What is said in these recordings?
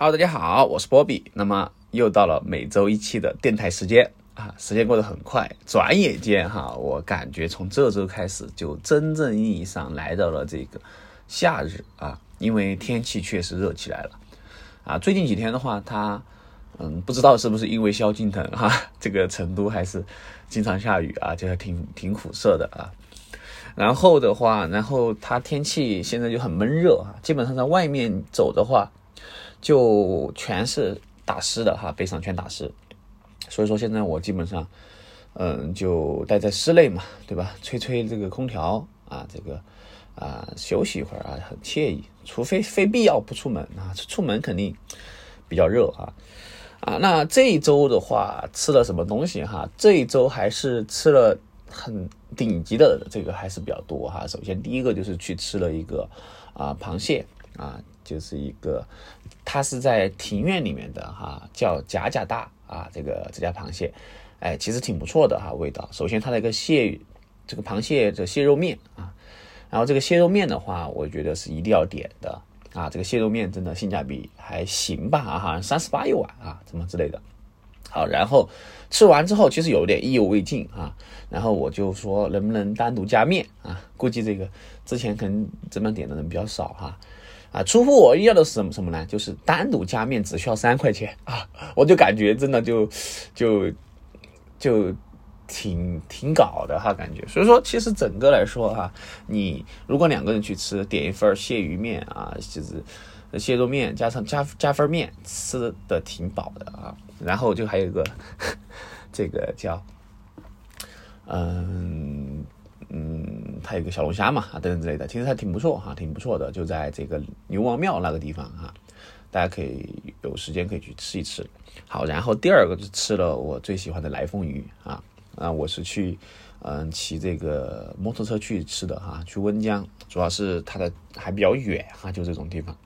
Hello，大家好，我是波比。那么又到了每周一期的电台时间啊，时间过得很快，转眼间哈，我感觉从这周开始就真正意义上来到了这个夏日啊，因为天气确实热起来了啊。最近几天的话，它嗯，不知道是不是因为萧敬腾哈，这个成都还是经常下雨啊，就还挺挺苦涩的啊。然后的话，然后它天气现在就很闷热啊，基本上在外面走的话。就全是打湿的哈，背上全打湿，所以说现在我基本上，嗯，就待在室内嘛，对吧？吹吹这个空调啊，这个啊休息一会儿啊，很惬意。除非非必要不出门啊，出门肯定比较热啊啊。那这一周的话吃了什么东西哈？这一周还是吃了很顶级的这个还是比较多哈。首先第一个就是去吃了一个啊螃蟹啊。就是一个，它是在庭院里面的哈，叫贾贾大啊，这个这家螃蟹，哎，其实挺不错的哈，味道。首先它那个蟹，这个螃蟹的蟹肉面啊，然后这个蟹肉面的话，我觉得是一定要点的啊，这个蟹肉面真的性价比还行吧啊，好像三十八一碗啊，什么之类的。好，然后吃完之后，其实有点意犹未尽啊，然后我就说能不能单独加面啊？估计这个之前可能这么点的人比较少哈。啊出乎我意料的是什么什么呢？就是单独加面只需要三块钱啊！我就感觉真的就就就挺挺搞的哈，感觉。所以说，其实整个来说哈，你如果两个人去吃，点一份蟹鱼面啊，就是蟹肉面加上加加份面，吃的挺饱的啊。然后就还有一个 这个叫嗯。嗯，它有个小龙虾嘛，啊等等之类的，其实还挺不错哈，挺不错的，就在这个牛王庙那个地方哈，大家可以有时间可以去吃一吃。好，然后第二个就吃了我最喜欢的来凤鱼啊，啊，我是去嗯骑这个摩托车去吃的哈，去温江，主要是它的还比较远哈，就这种地方。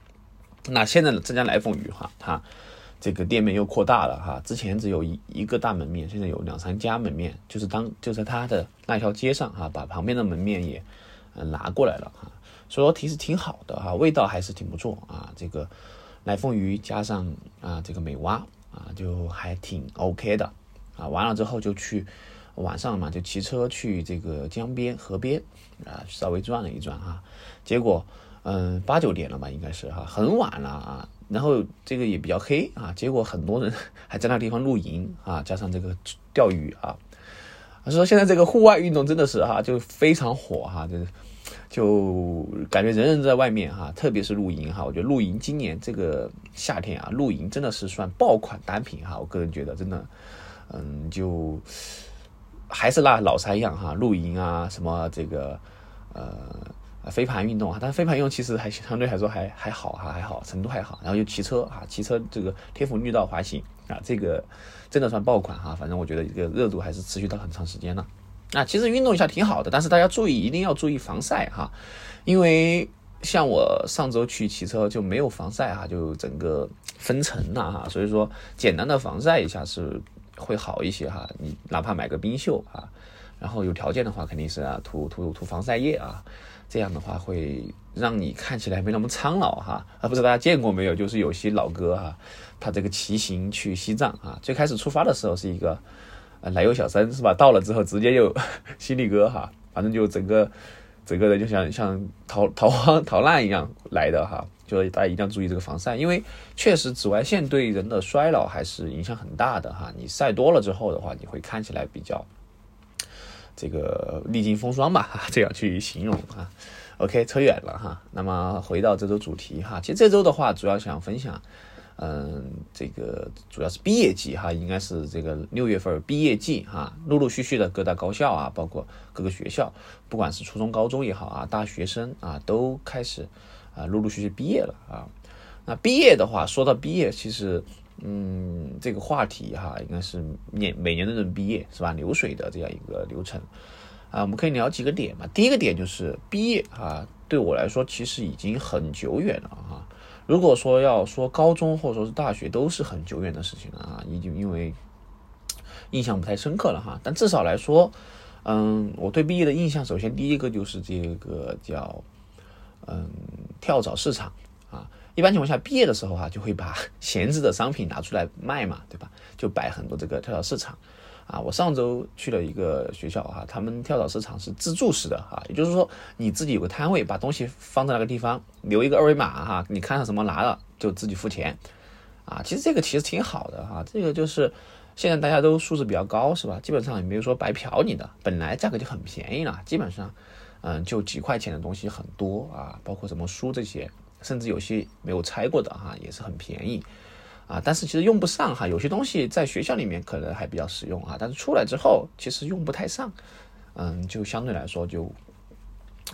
那现在的这家来凤鱼哈，它。这个店面又扩大了哈，之前只有一一个大门面，现在有两三家门面，就是当就在它的那条街上哈，把旁边的门面也嗯拿过来了哈，所以说其实挺好的哈，味道还是挺不错啊。这个来凤鱼加上啊这个美蛙啊，就还挺 OK 的啊。完了之后就去晚上嘛，就骑车去这个江边河边啊，稍微转了一转哈，结果嗯八九点了吧，应该是哈，很晚了啊。然后这个也比较黑啊，结果很多人 还在那地方露营啊，加上这个钓鱼啊，所以说现在这个户外运动真的是哈，就非常火哈，就是就感觉人人在外面哈，特别是露营哈，我觉得露营今年这个夏天啊，露营真的是算爆款单品哈，我个人觉得真的，嗯，就还是那老三样哈，露营啊，什么这个呃。飞盘运动啊，但是飞盘运动其实还相对来说还还好哈，还好程度还好。然后又骑车啊，骑车这个天府绿道滑行啊，这个真的算爆款哈。反正我觉得这个热度还是持续到很长时间了。啊，其实运动一下挺好的，但是大家注意一定要注意防晒哈，因为像我上周去骑车就没有防晒哈，就整个分层了哈，所以说简单的防晒一下是会好一些哈。你哪怕买个冰袖啊，然后有条件的话肯定是啊涂涂涂防晒液啊。这样的话会让你看起来没那么苍老哈，啊，不知道大家见过没有？就是有些老哥哈，他这个骑行去西藏啊，最开始出发的时候是一个呃奶油小生是吧？到了之后直接就犀利哥哈，反正就整个整个人就像像逃逃荒逃难一样来的哈，就是大家一定要注意这个防晒，因为确实紫外线对人的衰老还是影响很大的哈。你晒多了之后的话，你会看起来比较。这个历经风霜吧，这样去形容啊。OK，扯远了哈。那么回到这周主题哈，其实这周的话，主要想分享，嗯，这个主要是毕业季哈，应该是这个六月份毕业季哈，陆陆续续的各大高校啊，包括各个学校，不管是初中、高中也好啊，大学生啊，都开始啊，陆陆续续毕业了啊。那毕业的话，说到毕业，其实。嗯，这个话题哈，应该是年每年的人毕业是吧？流水的这样一个流程啊，我们可以聊几个点嘛。第一个点就是毕业啊，对我来说其实已经很久远了哈。如果说要说高中或者说是大学，都是很久远的事情了啊，已经因为印象不太深刻了哈。但至少来说，嗯，我对毕业的印象，首先第一个就是这个叫嗯跳蚤市场。一般情况下，毕业的时候哈，就会把 闲置的商品拿出来卖嘛，对吧？就摆很多这个跳蚤市场。啊，我上周去了一个学校哈，他们跳蚤市场是自助式的哈，也就是说你自己有个摊位，把东西放在那个地方，留一个二维码哈，你看上什么拿了就自己付钱。啊，其实这个其实挺好的哈，这个就是现在大家都素质比较高是吧？基本上也没有说白嫖你的，本来价格就很便宜了，基本上嗯就几块钱的东西很多啊，包括什么书这些，甚至有些没有拆过的哈也是很便宜。啊，但是其实用不上哈，有些东西在学校里面可能还比较实用啊，但是出来之后其实用不太上，嗯，就相对来说就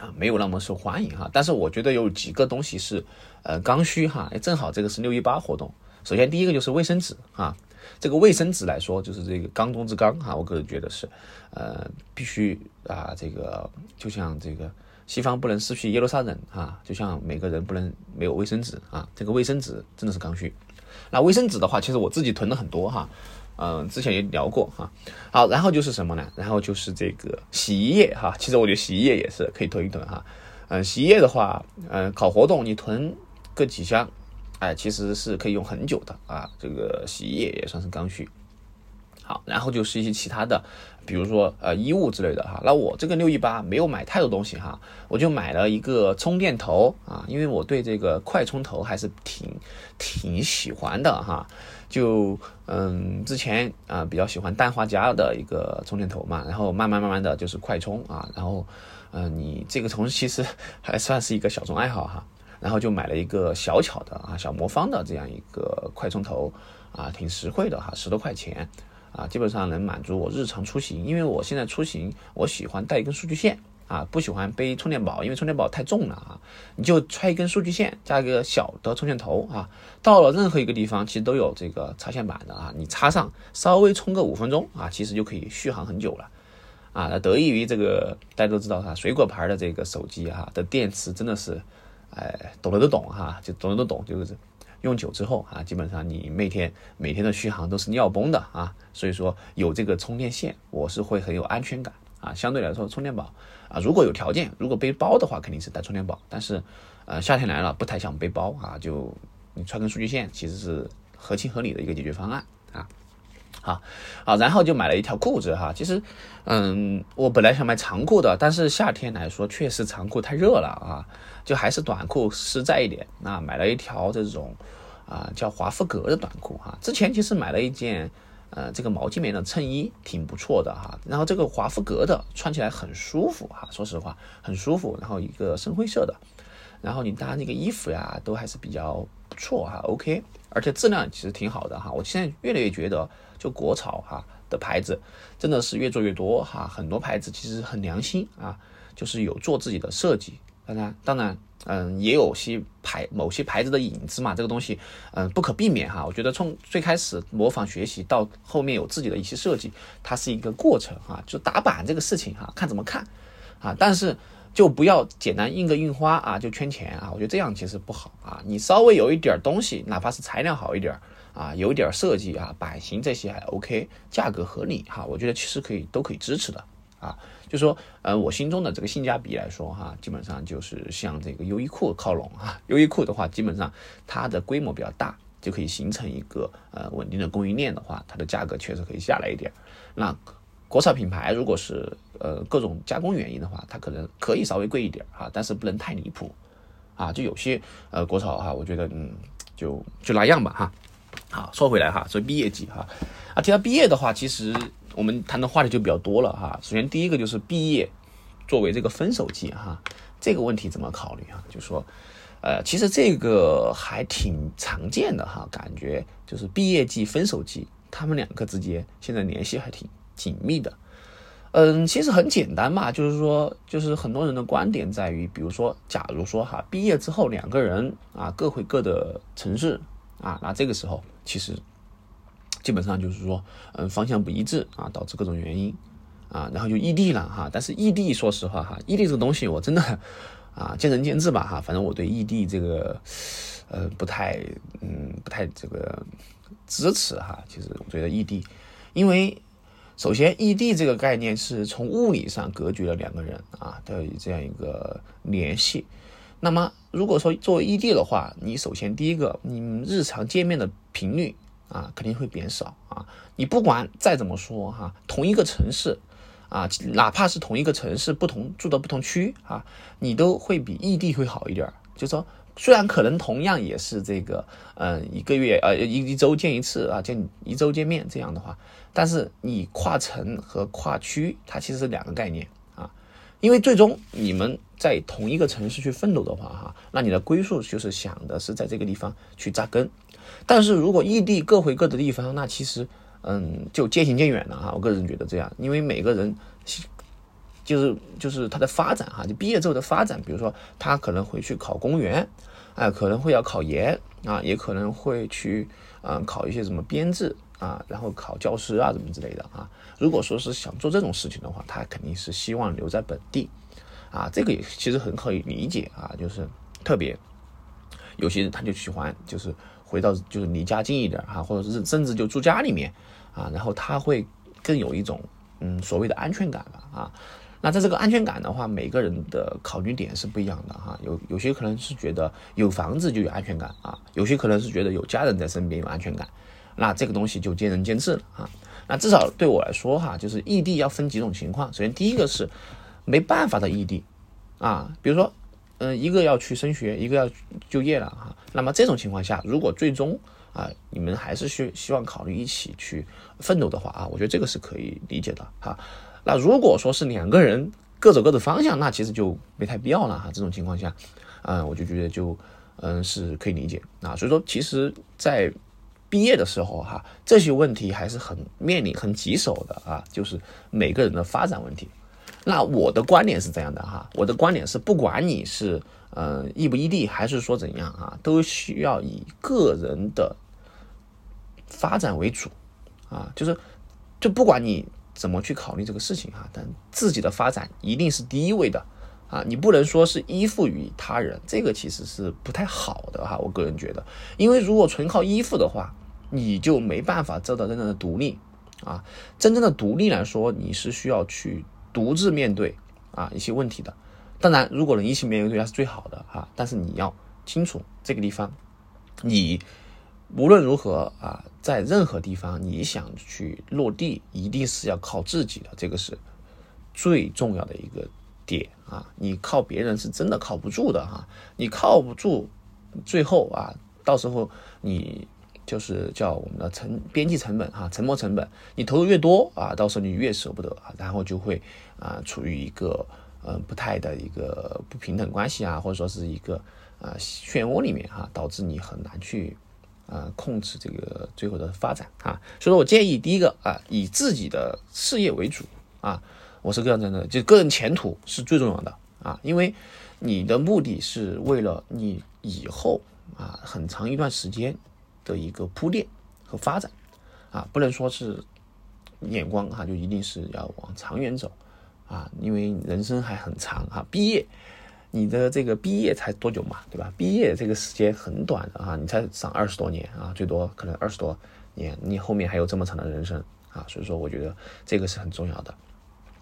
啊没有那么受欢迎哈。但是我觉得有几个东西是呃刚需哈，正好这个是六一八活动。首先第一个就是卫生纸啊，这个卫生纸来说就是这个缸中之缸哈，我个人觉得是呃必须啊，这个就像这个西方不能失去耶路撒冷啊，就像每个人不能没有卫生纸啊，这个卫生纸真的是刚需。那卫生纸的话，其实我自己囤了很多哈，嗯，之前也聊过哈。好，然后就是什么呢？然后就是这个洗衣液哈。其实我觉得洗衣液也是可以囤一囤哈。嗯，洗衣液的话，嗯，搞活动你囤个几箱，哎，其实是可以用很久的啊。这个洗衣液也算是刚需。好，然后就是一些其他的，比如说呃衣物之类的哈。那我这个六一八没有买太多东西哈，我就买了一个充电头啊，因为我对这个快充头还是挺挺喜欢的哈。就嗯之前啊比较喜欢氮化镓的一个充电头嘛，然后慢慢慢慢的就是快充啊，然后嗯你这个从其实 还算是一个小众爱好哈，然后就买了一个小巧的啊小魔方的这样一个快充头啊，挺实惠的哈，十多块钱。啊，基本上能满足我日常出行，因为我现在出行，我喜欢带一根数据线啊，不喜欢背充电宝，因为充电宝太重了啊。你就揣一根数据线，加一个小的充电头啊，到了任何一个地方，其实都有这个插线板的啊，你插上，稍微充个五分钟啊，其实就可以续航很久了啊。那得益于这个，大家都知道哈，水果牌的这个手机哈的电池真的是，哎，懂的都懂哈，就懂的都懂，就是。用久之后啊，基本上你每天每天的续航都是尿崩的啊，所以说有这个充电线，我是会很有安全感啊。相对来说，充电宝啊，如果有条件，如果背包的话，肯定是带充电宝。但是，呃，夏天来了不太想背包啊，就你穿根数据线，其实是合情合理的一个解决方案啊。好，好，然后就买了一条裤子哈。其实，嗯，我本来想买长裤的，但是夏天来说确实长裤太热了啊。就还是短裤实在一点，那买了一条这种啊叫华夫格的短裤哈。之前其实买了一件呃这个毛巾棉的衬衣，挺不错的哈。然后这个华夫格的穿起来很舒服哈，说实话很舒服。然后一个深灰色的，然后你搭那个衣服呀都还是比较不错哈，OK，而且质量其实挺好的哈。我现在越来越觉得就国潮哈的牌子真的是越做越多哈，很多牌子其实很良心啊，就是有做自己的设计。当然，当然，嗯，也有些牌某些牌子的影子嘛，这个东西，嗯，不可避免哈。我觉得从最开始模仿学习到后面有自己的一些设计，它是一个过程哈。就打版这个事情哈，看怎么看啊。但是就不要简单印个印花啊，就圈钱啊。我觉得这样其实不好啊。你稍微有一点东西，哪怕是材料好一点啊，有一点设计啊，版型这些还 OK，价格合理哈，我觉得其实可以都可以支持的啊。就说，呃，我心中的这个性价比来说，哈，基本上就是向这个优衣库靠拢哈。优衣库的话，基本上它的规模比较大，就可以形成一个呃稳定的供应链的话，它的价格确实可以下来一点。那国潮品牌如果是呃各种加工原因的话，它可能可以稍微贵一点哈，但是不能太离谱啊。就有些呃国潮哈，我觉得嗯就就那样吧哈。好，说回来哈，说毕业季哈啊，提到毕业的话，其实。我们谈的话题就比较多了哈。首先第一个就是毕业作为这个分手季哈，这个问题怎么考虑啊？就说，呃，其实这个还挺常见的哈，感觉就是毕业季、分手季，他们两个之间现在联系还挺紧密的。嗯，其实很简单嘛，就是说，就是很多人的观点在于，比如说，假如说哈，毕业之后两个人啊各回各的城市啊，那这个时候其实。基本上就是说，嗯，方向不一致啊，导致各种原因啊，然后就异地了哈。但是异地，说实话哈，异地这个东西我真的 啊，见仁见智吧哈。反正我对异地这个，呃，不太，嗯，不太这个支持哈。其实我觉得异地，因为首先异地这个概念是从物理上隔绝了两个人啊的这样一个联系。那么如果说作为异地的话，你首先第一个，你日常见面的频率啊肯定会变少啊。你不管再怎么说哈，同一个城市啊，哪怕是同一个城市，不同住的不同区啊，你都会比异地会好一点。就说虽然可能同样也是这个，嗯，一个月呃一一周见一次啊，见一周见面这样的话，但是你跨城和跨区它其实是两个概念啊。因为最终你们在同一个城市去奋斗的话，哈，那你的归宿就是想的是在这个地方去扎根。但是如果异地各回各的地方，那其实，嗯，就渐行渐远了哈。我个人觉得这样，因为每个人，就是就是他的发展哈，就毕业之后的发展，比如说他可能会去考公务员，哎，可能会要考研啊，也可能会去嗯考一些什么编制。啊，然后考教师啊，怎么之类的啊？如果说是想做这种事情的话，他肯定是希望留在本地，啊，这个也其实很可以理解啊，就是特别有些人他就喜欢就是回到就是离家近一点哈，或者是甚至就住家里面啊，然后他会更有一种嗯所谓的安全感吧啊。那在这个安全感的话，每个人的考虑点是不一样的哈，有有些可能是觉得有房子就有安全感啊，有些可能是觉得有家人在身边有安全感。那这个东西就见仁见智了啊。那至少对我来说哈，就是异地要分几种情况。首先第一个是没办法的异地啊，比如说，嗯，一个要去升学，一个要就业了哈。那么这种情况下，如果最终啊你们还是希希望考虑一起去奋斗的话啊，我觉得这个是可以理解的哈。那如果说是两个人各走各的方向，那其实就没太必要了哈。这种情况下，嗯，我就觉得就嗯是可以理解啊。所以说，其实，在毕业的时候哈，这些问题还是很面临很棘手的啊，就是每个人的发展问题。那我的观点是这样的哈，我的观点是，不管你是呃异不异地，还是说怎样啊，都需要以个人的发展为主啊，就是就不管你怎么去考虑这个事情哈，但自己的发展一定是第一位的啊，你不能说是依附于他人，这个其实是不太好的哈，我个人觉得，因为如果纯靠依附的话。你就没办法做到真正的独立啊！真正的独立来说，你是需要去独自面对啊一些问题的。当然，如果能一起面对，那是最好的啊。但是你要清楚这个地方，你无论如何啊，在任何地方你想去落地，一定是要靠自己的，这个是最重要的一个点啊！你靠别人是真的靠不住的哈！你靠不住，最后啊，到时候你。就是叫我们的成边际成本哈，沉没成本，你投入越多啊，到时候你越舍不得啊，然后就会啊处于一个呃不太的一个不平等关系啊，或者说是一个啊漩涡里面哈，导致你很难去啊控制这个最后的发展啊。所以说我建议第一个啊，以自己的事业为主啊，我是个人的，就个人前途是最重要的啊，因为你的目的是为了你以后啊很长一段时间。的一个铺垫和发展，啊，不能说是眼光哈，就一定是要往长远走，啊，因为人生还很长哈。毕业，你的这个毕业才多久嘛，对吧？毕业这个时间很短的哈，你才上二十多年啊，最多可能二十多年，你后面还有这么长的人生啊，所以说我觉得这个是很重要的。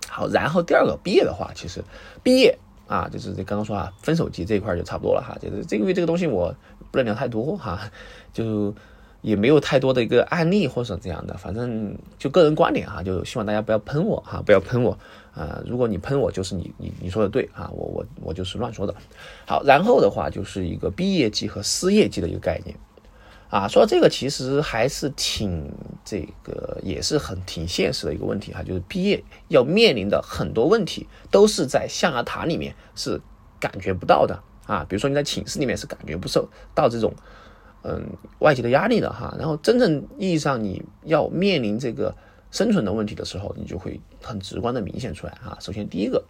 好，然后第二个毕业的话，其实毕业啊，就是这刚刚说啊，分手季这一块就差不多了哈，就是这个月这个东西我。不能聊太多哈，就也没有太多的一个案例或者这样的，反正就个人观点哈，就希望大家不要喷我哈，不要喷我啊！如果你喷我，就是你你你说的对啊，我我我就是乱说的。好，然后的话就是一个毕业季和失业季的一个概念啊，说到这个其实还是挺这个也是很挺现实的一个问题哈，就是毕业要面临的很多问题都是在象牙塔里面是感觉不到的。啊，比如说你在寝室里面是感觉不受到这种，嗯，外界的压力的哈，然后真正意义上你要面临这个生存的问题的时候，你就会很直观的明显出来啊。首先第一个，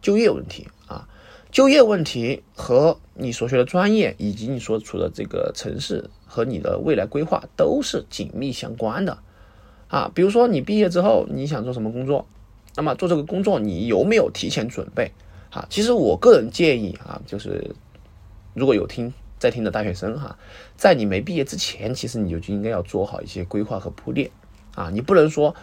就业问题啊，就业问题和你所学的专业以及你所处的这个城市和你的未来规划都是紧密相关的啊。比如说你毕业之后你想做什么工作，那么做这个工作你有没有提前准备？啊，其实我个人建议啊，就是如果有听在听的大学生哈，在你没毕业之前，其实你就就应该要做好一些规划和铺垫啊，你不能说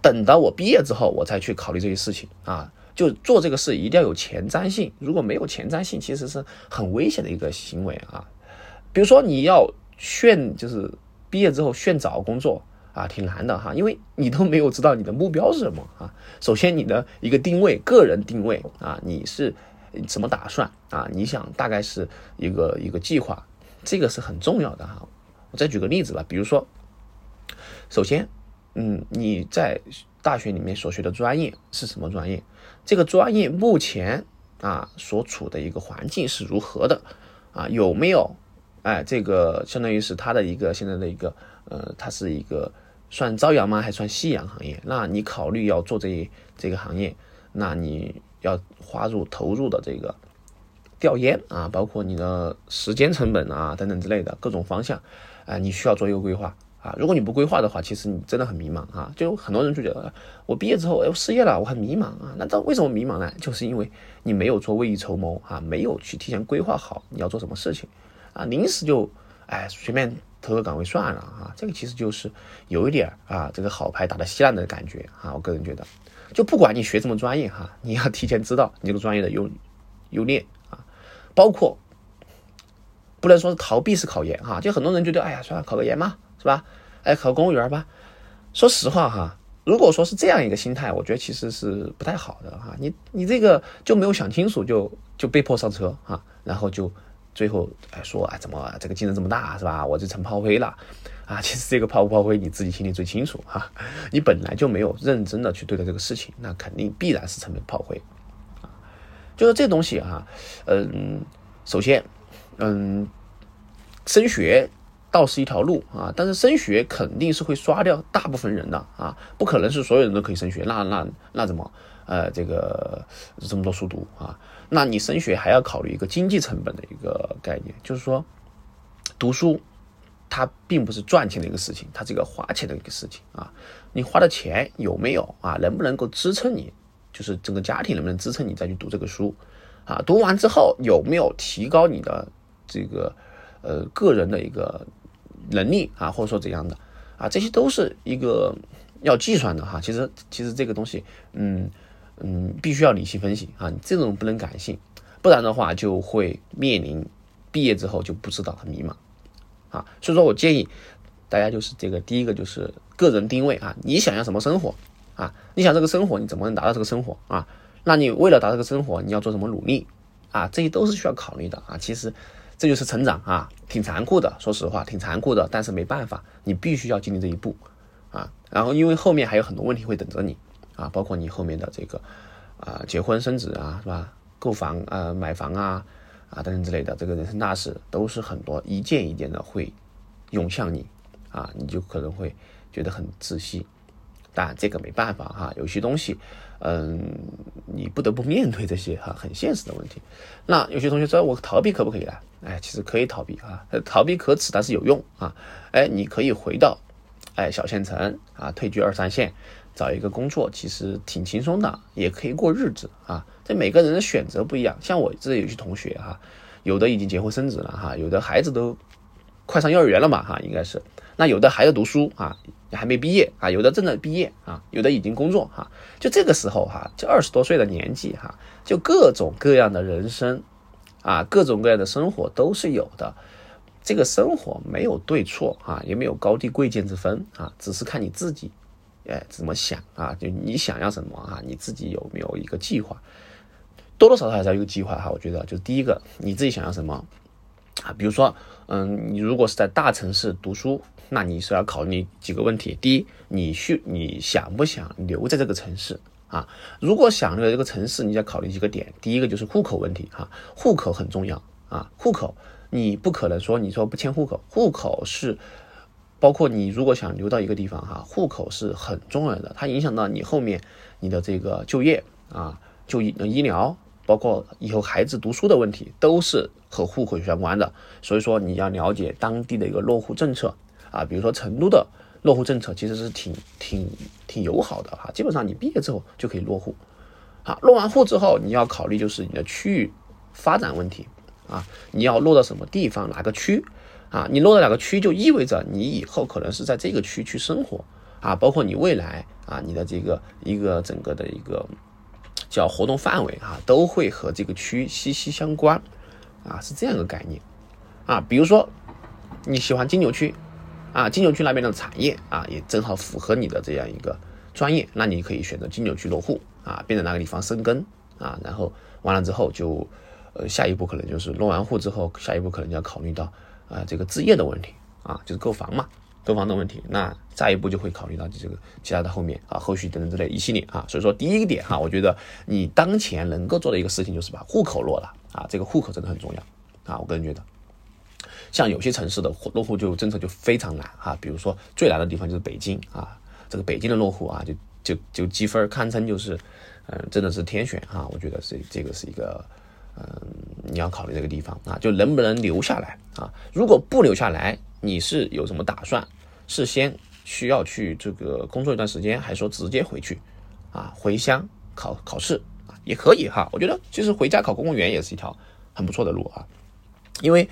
等到我毕业之后我才去考虑这些事情啊。就做这个事一定要有前瞻性，如果没有前瞻性，其实是很危险的一个行为啊。比如说你要炫，就是毕业之后炫找工作啊，挺难的哈，因为你都没有知道你的目标是什么啊。首先你的一个定位，个人定位啊，你是怎么打算啊？你想大概是一个一个计划，这个是很重要的哈。我再举个例子吧，比如说，首先，嗯，你在大学里面所学的专业是什么专业？这个专业目前啊所处的一个环境是如何的？啊，有没有？哎，这个相当于是它的一个现在的一个呃，它是一个算朝阳吗？还算夕阳行业？那你考虑要做这这个行业，那你要花入投入的这个调研啊，包括你的时间成本啊等等之类的各种方向，啊，你需要做一个规划啊。如果你不规划的话，其实你真的很迷茫啊。就很多人就觉得我毕业之后哎，我失业了，我很迷茫啊。那这为什么迷茫呢？就是因为你没有做未雨绸缪啊，没有去提前规划好你要做什么事情。啊，临时就，哎，随便投个岗位算了啊，这个其实就是有一点啊，这个好牌打得稀烂的感觉啊。我个人觉得，就不管你学什么专业哈，你要提前知道你这个专业的优优劣啊，包括不能说是逃避式考研哈，就很多人觉得，哎呀，算了，考个研嘛，是吧？哎，考公务员吧。说实话哈，如果说是这样一个心态，我觉得其实是不太好的哈。你你这个就没有想清楚，就就被迫上车哈，然后就。最后哎说哎怎么这个竞争这么大是吧？我就成炮灰了啊！其实这个炮不炮灰你自己心里最清楚哈。你本来就没有认真的去对待这个事情，那肯定必然是成为炮灰。就是这东西哈，嗯，首先嗯，升学倒是一条路啊，但是升学肯定是会刷掉大部分人的啊，不可能是所有人都可以升学，那那那怎么呃这个这么多书读啊？那你升学还要考虑一个经济成本的一个概念，就是说，读书它并不是赚钱的一个事情，它是一个花钱的一个事情啊。你花的钱有没有啊？能不能够支撑你？就是整个家庭能不能支撑你再去读这个书啊？读完之后有没有提高你的这个呃个人的一个能力啊？或者说怎样的啊？这些都是一个要计算的哈。其实其实这个东西，嗯。嗯，必须要理性分析啊，你这种不能感性，不然的话就会面临毕业之后就不知道很迷茫啊。所以说我建议大家就是这个第一个就是个人定位啊，你想要什么生活啊？你想这个生活你怎么能达到这个生活啊？那你为了达到这个生活你要做什么努力啊？这些都是需要考虑的啊。其实这就是成长啊，挺残酷的，说实话挺残酷的，但是没办法，你必须要经历这一步啊。然后因为后面还有很多问题会等着你。啊，包括你后面的这个啊，结婚生子啊，是吧？购房啊，买房啊，啊等等之类的，这个人生大事都是很多一件一件的会涌向你啊，你就可能会觉得很窒息。但这个没办法哈，有些东西，嗯，你不得不面对这些哈 很现实的问题。那有些同学说我逃避可不可以啊？哎，其实可以逃避啊，逃避可耻，但是有用啊。哎，你可以回到哎小县城啊，退居二三线。找一个工作其实挺轻松的，也可以过日子啊。这每个人的选择不一样，像我这有些同学哈，有的已经结婚生子了哈，有的孩子都快上幼儿园了嘛哈，应该是。那有的还在读书啊，还没毕业啊，有的正在毕业啊，有的已经工作哈。就这个时候哈，就二十多岁的年纪哈，就各种各样的人生啊，各种各样的生活都是有的。这个生活没有对错啊，也没有高低贵贱之分啊，只是看你自己。哎，怎么想啊？就你想要什么啊？你自己有没有一个计划？多多少少还是要有个计划哈。我觉得，就第一个，你自己想要什么啊？比如说，嗯，你如果是在大城市读书，那你是要考虑几个问题。第一，你需你想不想留在这个城市啊？如果想留在这个城市，你要考虑几个点。第一个就是户口问题哈，户口很重要啊。户口你不可能说你说不迁户口，户口是。包括你如果想留到一个地方哈，户口是很重要的，它影响到你后面你的这个就业啊、就医、医疗，包括以后孩子读书的问题，都是和户口相关的。所以说你要了解当地的一个落户政策啊，比如说成都的落户政策其实是挺挺挺友好的哈，基本上你毕业之后就可以落户。好，落完户之后，你要考虑就是你的区域发展问题啊，你要落到什么地方，哪个区？啊，你落到哪个区，就意味着你以后可能是在这个区去生活啊，包括你未来啊，你的这个一个整个的一个叫活动范围啊，都会和这个区息息相关啊，是这样一个概念啊。比如说你喜欢金牛区啊，金牛区那边的产业啊，也正好符合你的这样一个专业，那你可以选择金牛区落户啊，并在那个地方生根啊，然后完了之后就呃下一步可能就是落完户之后，下一步可能就要考虑到啊这个置业的问题啊，就是购房嘛。购房的问题，那下一步就会考虑到这个其他的后面啊，后续等等之类一系列啊，所以说第一个点哈，我觉得你当前能够做的一个事情就是把户口落了啊，这个户口真的很重要啊，我个人觉得，像有些城市的落户就政策就非常难啊，比如说最难的地方就是北京啊，这个北京的落户啊，就就就积分堪称就是嗯，真的是天选啊，我觉得是这个是一个嗯，你要考虑这个地方啊，就能不能留下来啊，如果不留下来。你是有什么打算？是先需要去这个工作一段时间，还是说直接回去啊？回乡考考试啊，也可以哈。我觉得其实回家考公务员也是一条很不错的路啊。因为，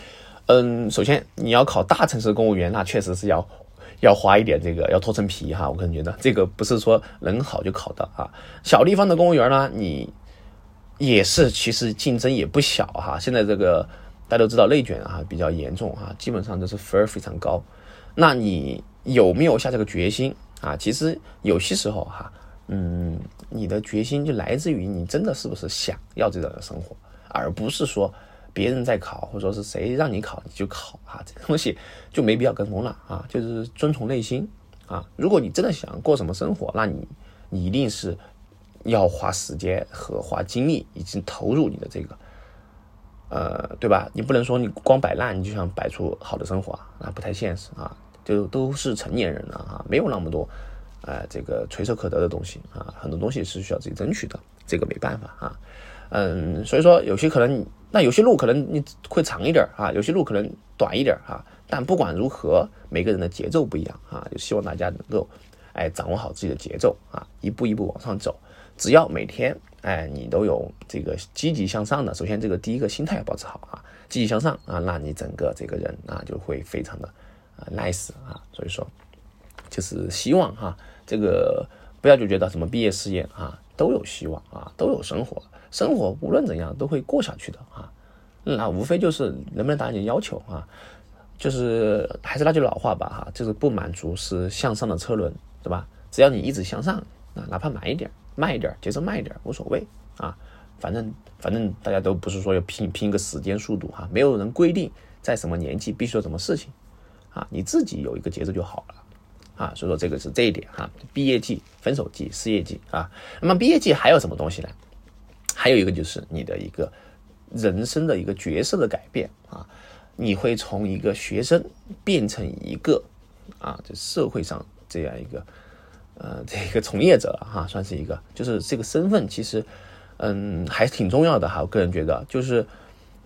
嗯，首先你要考大城市公务员，那确实是要要花一点这个，要脱层皮哈。我个人觉得这个不是说能考就考的啊。小地方的公务员呢，你也是其实竞争也不小哈。现在这个。大家都知道内卷啊比较严重啊，基本上都是分儿非常高。那你有没有下这个决心啊？其实有些时候哈，嗯，你的决心就来自于你真的是不是想要这样的生活，而不是说别人在考，或者说是谁让你考你就考啊，这个东西就没必要跟风了啊，就是遵从内心啊。如果你真的想过什么生活，那你你一定是要花时间和花精力，已经投入你的这个。呃，对吧？你不能说你光摆烂，你就想摆出好的生活，那不太现实啊。就都是成年人了啊，没有那么多，呃，这个垂手可得的东西啊，很多东西是需要自己争取的，这个没办法啊。嗯，所以说有些可能，那有些路可能你会长一点啊，有些路可能短一点啊。但不管如何，每个人的节奏不一样啊，就希望大家能够，哎，掌握好自己的节奏啊，一步一步往上走。只要每天。哎，你都有这个积极向上的，首先这个第一个心态要保持好啊，积极向上啊，那你整个这个人啊就会非常的啊 nice 啊，所以说就是希望哈，这个不要就觉得什么毕业事业啊都有希望啊，都有生活，生活无论怎样都会过下去的啊，那无非就是能不能达到你的要求啊，就是还是那句老话吧哈，就是不满足是向上的车轮，对吧？只要你一直向上啊，哪怕慢一点。慢一点，节奏慢一点无所谓啊，反正反正大家都不是说要拼拼个时间速度哈，没有人规定在什么年纪必须做什么事情啊，你自己有一个节奏就好了啊，所以说这个是这一点哈，毕业季、分手季、失业季啊，那么毕业季还有什么东西呢？还有一个就是你的一个人生的一个角色的改变啊，你会从一个学生变成一个啊，这社会上这样一个。呃，这个从业者哈，算是一个，就是这个身份其实，嗯，还挺重要的哈。我个人觉得，就是，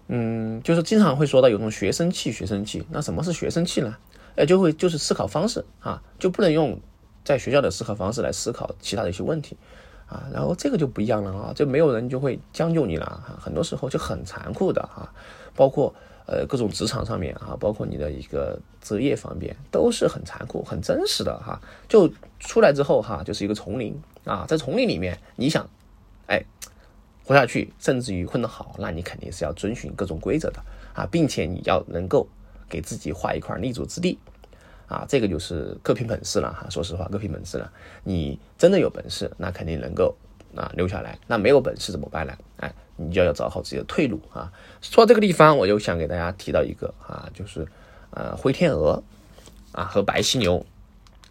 嗯，就是经常会说到有种学生气，学生气。那什么是学生气呢？哎，就会就是思考方式啊，就不能用在学校的思考方式来思考其他的一些问题啊。然后这个就不一样了啊，就没有人就会将就你了啊。很多时候就很残酷的哈，包括。呃，各种职场上面啊，包括你的一个择业方面，都是很残酷、很真实的哈。就出来之后哈，就是一个丛林啊，在丛林里面，你想，哎，活下去，甚至于混得好，那你肯定是要遵循各种规则的啊，并且你要能够给自己画一块立足之地啊，这个就是各凭本事了哈。说实话，各凭本事了。你真的有本事，那肯定能够啊留下来。那没有本事怎么办呢？哎。你就要找好自己的退路啊！说到这个地方，我又想给大家提到一个啊，就是呃灰天鹅啊和白犀牛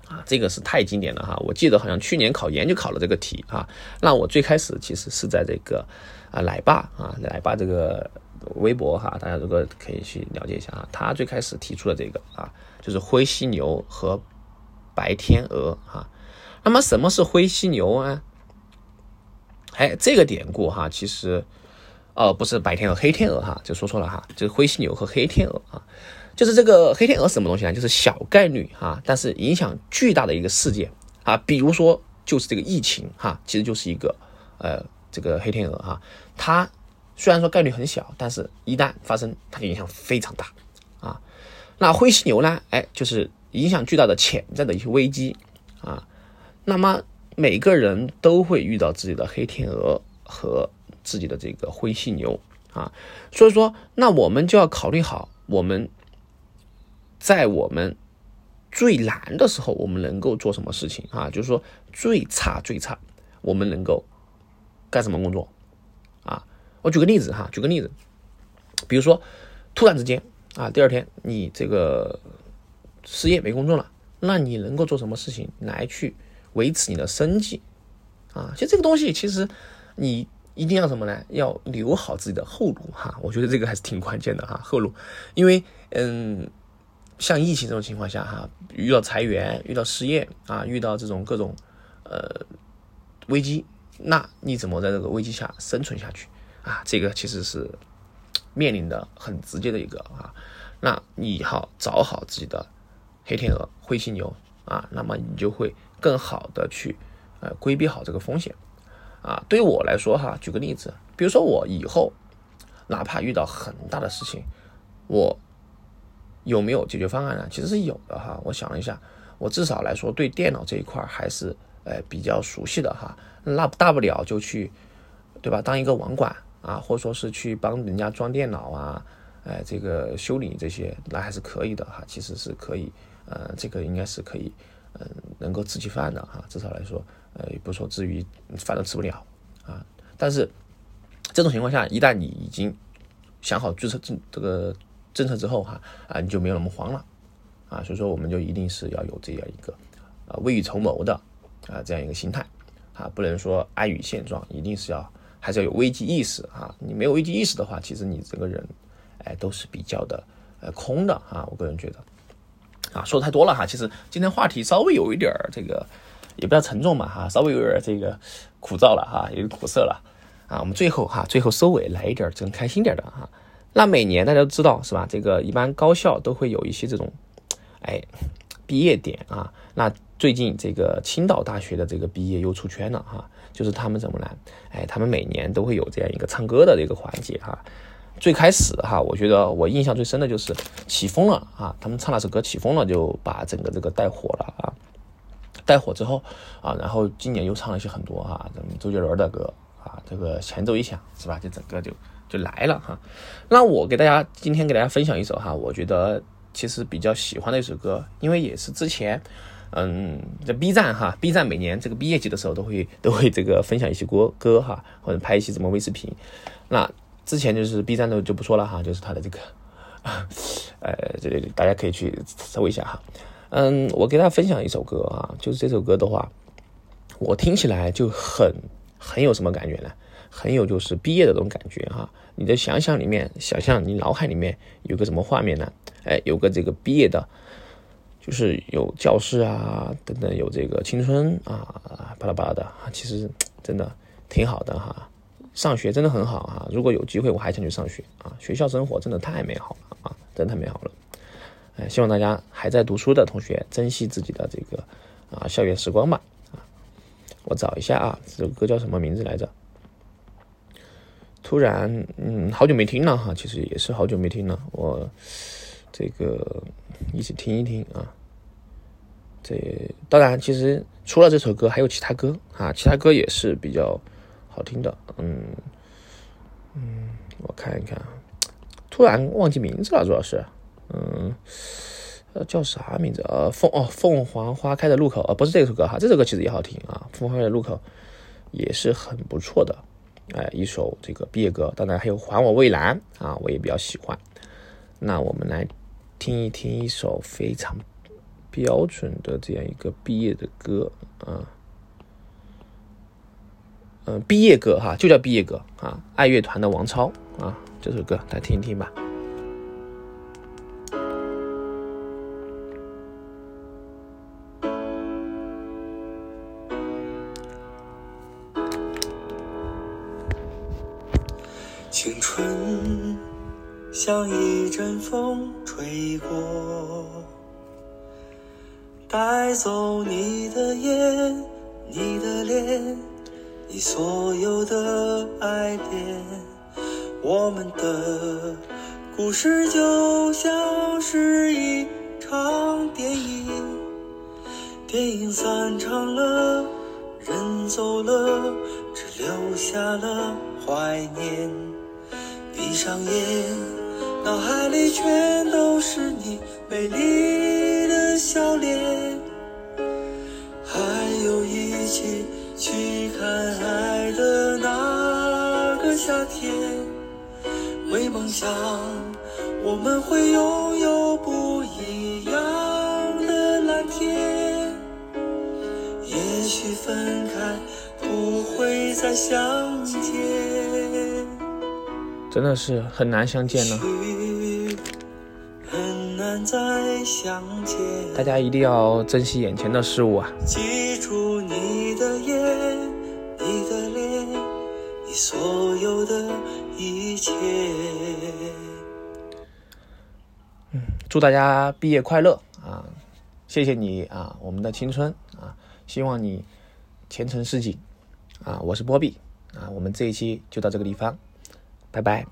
啊，这个是太经典了哈！我记得好像去年考研就考了这个题啊。那我最开始其实是在这个啊奶爸啊奶爸这个微博哈，大家如果可以去了解一下啊，他最开始提出的这个啊，就是灰犀牛和白天鹅啊。那么什么是灰犀牛啊？哎，这个典故哈，其实。哦，不是白天鹅，黑天鹅哈，就说错了哈，就是灰犀牛和黑天鹅啊，就是这个黑天鹅什么东西呢？就是小概率哈，但是影响巨大的一个事件啊，比如说就是这个疫情哈，其实就是一个呃这个黑天鹅哈，它虽然说概率很小，但是一旦发生，它的影响非常大啊。那灰犀牛呢？哎，就是影响巨大的潜在的一些危机啊。那么每个人都会遇到自己的黑天鹅。和自己的这个灰犀牛啊。所以说，那我们就要考虑好，我们在我们最难的时候，我们能够做什么事情啊？就是说，最差最差，我们能够干什么工作？我举个例子哈，举个例子，比如说突然之间啊，第二天你这个失业没工作了。那你能够做什么事情来去维持你的生计啊？其实这个东西，其实你一定要什么呢？要留好自己的后路哈。我觉得这个还是挺关键的哈，后路。因为嗯，像疫情这种情况下哈，遇到裁员、遇到失业啊、遇到这种各种呃危机，那你怎么在这个危机下生存下去啊？这个其实是面临的很直接的一个啊。那你好找好自己的。黑天鹅、灰犀牛啊，那么你就会更好的去呃规避好这个风险啊。对于我来说哈，举个例子，比如说我以后哪怕遇到很大的事情，我有没有解决方案呢？其实是有的哈。我想了一下，我至少来说对电脑这一块还是呃比较熟悉的哈。那大不了就去对吧，当一个网管啊，或者说是去帮人家装电脑啊，哎这个修理这些，那还是可以的哈。其实是可以。呃，这个应该是可以，嗯，能够吃起饭的哈，至少来说，呃，也不说至于饭都吃不了啊。但是这种情况下，一旦你已经想好注册政这个政策之后哈，啊，你就没有那么慌了啊。所以说，我们就一定是要有这样一个啊未雨绸缪的啊这样一个心态啊，不能说安于现状，一定是要还是要有危机意识啊。你没有危机意识的话，其实你整个人哎都是比较的呃空的啊。我个人觉得。啊，说的太多了哈，其实今天话题稍微有一点这个，也不要沉重嘛哈，稍微有点这个枯燥了哈，有点苦涩了啊。我们最后哈，最后收尾来一点这种开心点的哈。那每年大家都知道是吧？这个一般高校都会有一些这种，哎，毕业点啊。那最近这个青岛大学的这个毕业又出圈了哈，就是他们怎么呢？哎，他们每年都会有这样一个唱歌的这个环节哈。最开始哈，我觉得我印象最深的就是起风了啊，他们唱那首歌起风了，就把整个这个带火了啊，带火之后啊，然后今年又唱了一些很多哈，咱们周杰伦的歌啊，这个前奏一响是吧，就整个就就来了哈。那我给大家今天给大家分享一首哈，我觉得其实比较喜欢的一首歌，因为也是之前嗯在 B 站哈，B 站每年这个毕业季的时候都会 都会这个分享一些歌歌哈，或者拍一些什么微视频，那。之前就是 B 站的就不说了哈，就是他的这个，呃，这里大家可以去搜一下哈。嗯，我给大家分享一首歌啊，就是这首歌的话，我听起来就很很有什么感觉呢？很有就是毕业的这种感觉哈。你的想想里面，想象你脑海里面有个什么画面呢？哎，有个这个毕业的，就是有教室啊等等，有这个青春啊巴拉巴拉的，其实真的挺好的哈。上学真的很好啊！如果有机会，我还想去上学啊！学校生活真的太美好了啊！真的太美好了。哎，希望大家还在读书的同学珍惜自己的这个啊校园时光吧啊！我找一下啊，这首歌叫什么名字来着？突然，嗯，好久没听了哈，其实也是好久没听了。我这个一起听一听啊。这当然，其实除了这首歌，还有其他歌啊，其他歌也是比较。好听的，嗯嗯，我看一看，突然忘记名字了，主要是，嗯，呃，叫啥名字？呃，凤哦，凤凰花开的路口，呃，不是这首歌哈，这首歌其实也好听啊，凤凰花开的路口也是很不错的，哎，一首这个毕业歌，当然还有还我蔚蓝啊，我也比较喜欢。那我们来听一听一首非常标准的这样一个毕业的歌啊。嗯，毕业歌哈，就叫毕业歌啊，爱乐团的王超啊，这首歌大家听一听吧。青春像一阵风吹过，带走你的眼，你的脸。你所有的爱恋，我们的故事就像是一场电影。电影散场了，人走了，只留下了怀念。闭上眼，脑海里全都是你美丽的笑脸，还有一起去看海的那个夏天。为梦想，我们会拥有不一样的蓝天。也许分开不会再相见，真的是很难相见呢。许很难再相见。大家一定要珍惜眼前的事物啊！记住你的眼，你的脸，你所有的一切。祝大家毕业快乐啊！谢谢你啊，我们的青春啊！希望你前程似锦啊！我是波比啊，我们这一期就到这个地方，拜拜。